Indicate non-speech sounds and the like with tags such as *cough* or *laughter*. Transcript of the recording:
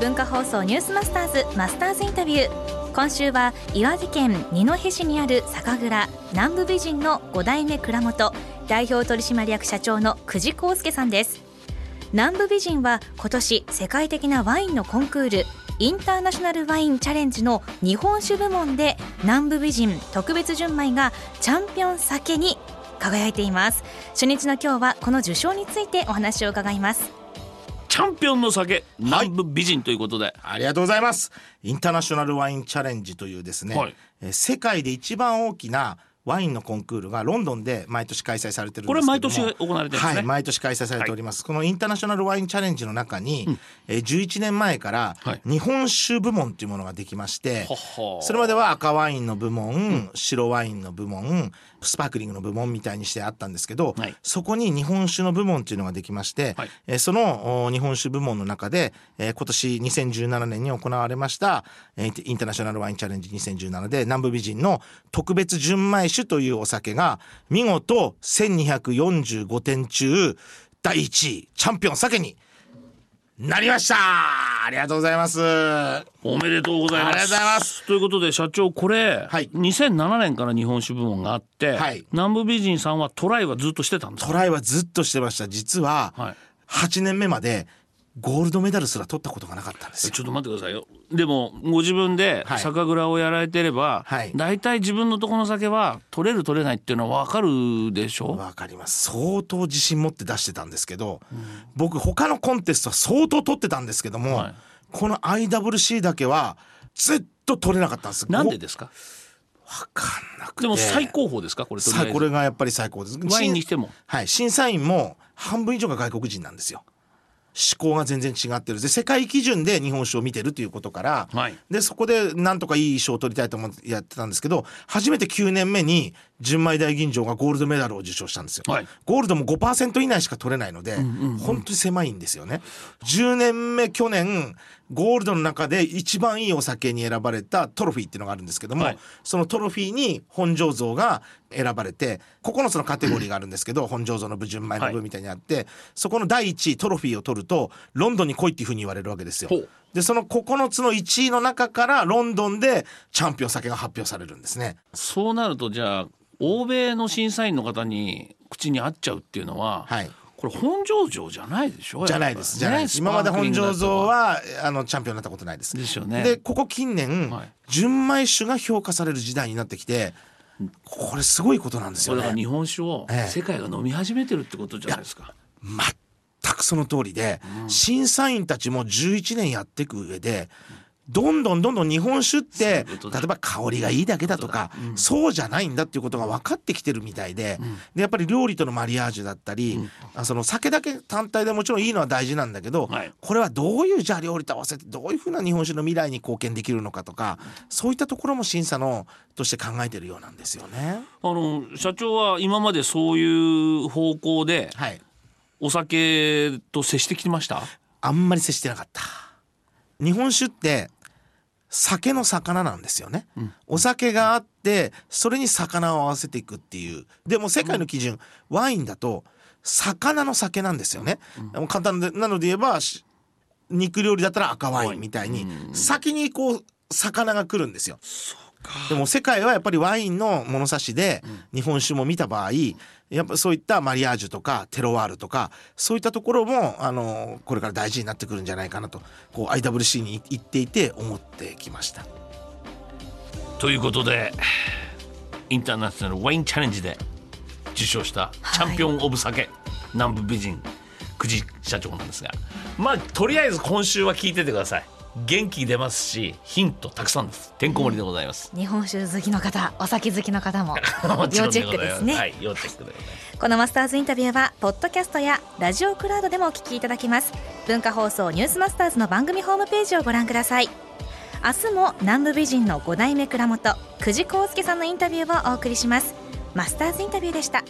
文化放送ニュースマスターズマスターズインタビュー。今週は岩手県二戸市にある酒蔵南部美人の5代目蔵元代表取締役社長の久慈康介さんです。南部美人は今年世界的なワインのコンクールインターナショナルワインチャレンジの日本酒部門で南部美人特別純米がチャンピオン酒に輝いています。初日の今日はこの受賞についてお話を伺います。ャンピオンの酒南部美人ということで、ありがとうございます。インターナショナルワインチャレンジというですね、はい。えー世界で一番大きなワインのコンクールがロンドンで毎年開催されてるんですけども。これ毎年行われてるんですね。はい、毎年開催されております。このインターナショナルワインチャレンジの中に、えー11年前からはい。日本酒部門というものができまして、はは。それまでは赤ワインの部門、白ワインの部門スパークリングの部門みたいにしてあったんですけど、はい。そこに日本酒の部門っていうのができまして、はい。えーそのお日本酒部門の中で、えー今年2017年に行われました、えーインターナショナルワインチャレンジ2017で南部美人の特別純米酒というお酒が見事1245点中第1位チャンピオン酒になりましたありがとうございます。おめでとうございます。ありがとうございます。ということで社長これ、はい。2007年から日本酒部門があって、はい。南部美人さんはトライはずっとしてたんですか？トライはずっとしてました。実ははい。8年目までゴールドメダルすら取ったことがなかったんですよ。ちょっと待ってくださいよ。でもご自分ではい。酒蔵をやられてれば、はい。大体自分のところの酒は取れる取れないっていうのは分かるでしょ？わかります。相当自信持って出してたんですけど、僕他のコンテストは相当取ってたんですけども、はい。この IWC だけはずっと取れなかったんです。なんでですか？わかんなくて。でも最高峰ですか？これこれがやっぱり最高です。ワインにしても。はい。審査員も半分以上が外国人なんですよ思考が全然違ってる。で世界基準で日本酒を見てるということから、はい。でそこでなんとかいい賞を取りたいと思ってやってたんですけど初めて9年目に純米大吟醸がゴールドメダルを受賞したんですよ、はい。ゴールドも5%以内しか取れないので、本当に狭いんですよね。10年目去年ゴールドの中で一番いいお酒に選ばれたトロフィーっていうのがあるんですけども、はい。そのトロフィーに本醸造が選ばれて9つのカテゴリーがあるんですけど本醸造の部純米の部みたいにあって、そこの第1位トロフィーを取るとロンドンに来いっていうふうに言われるわけですよ。でその9つの1位の中からロンドンでチャンピオン酒が発表されるんですね。そうなるとじゃあ欧米の審査員の方に口に合っちゃうっていうのは、はいこれ本醸造じゃないでしょ？じゃないです。じゃないです。ね今まで本醸造はあのチャンピオンになったことないです。ですよねでここ近年、はい純米酒が評価される時代になってきて、これすごいことなんですよね。日本酒をええ世界が飲み始めてるってことじゃないですか。全くその通りで、審査員たちも11年やっていく上で。どんどんどんどん日本酒って例えば香りがいいだけだとかそうじゃないんだっていうことが分かってきてるみたいででやっぱり料理とのマリアージュだったりあその酒だけ単体でもちろんいいのは大事なんだけどはい。これはどういうじゃあ料理と合わせてどういうふうな日本酒の未来に貢献できるのかとかそういったところも審査のとして考えてるようなんですよね。あの社長は今までそういう方向ではいお酒と接してきました？あんまり接してなかった。日本酒って酒の魚なんですよね、お酒があってそれに魚を合わせていくっていう。でも世界の基準、ワインだと魚の酒なんですよね、もう簡単でなので言えばし肉料理だったら赤ワインみたいに先にこう魚が来るんですよでも世界はやっぱりワインの物差しで日本酒も見た場合やっぱそういったマリアージュとかテロワールとかそういったところもあのこれから大事になってくるんじゃないかなとこう IWC に行っていて思ってきました。ということでインターナショナルワインチャレンジで受賞したチャンピオン・オブ酒、南部美人久慈社長なんですがまあとりあえず今週は聞いててください元気出ますしヒントたくさんです。てんこ盛りでございます、日本酒好きの方お酒好きの方も *laughs* 要チェックですね、はい要チェックでございます。このマスターズインタビューはポッドキャストやラジオクラウドでもお聞きいただけます。文化放送ニュースマスターズの番組ホームページをご覧ください。明日も南部美人の5代目蔵元久慈康介さんのインタビューをお送りします。マスターズインタビューでした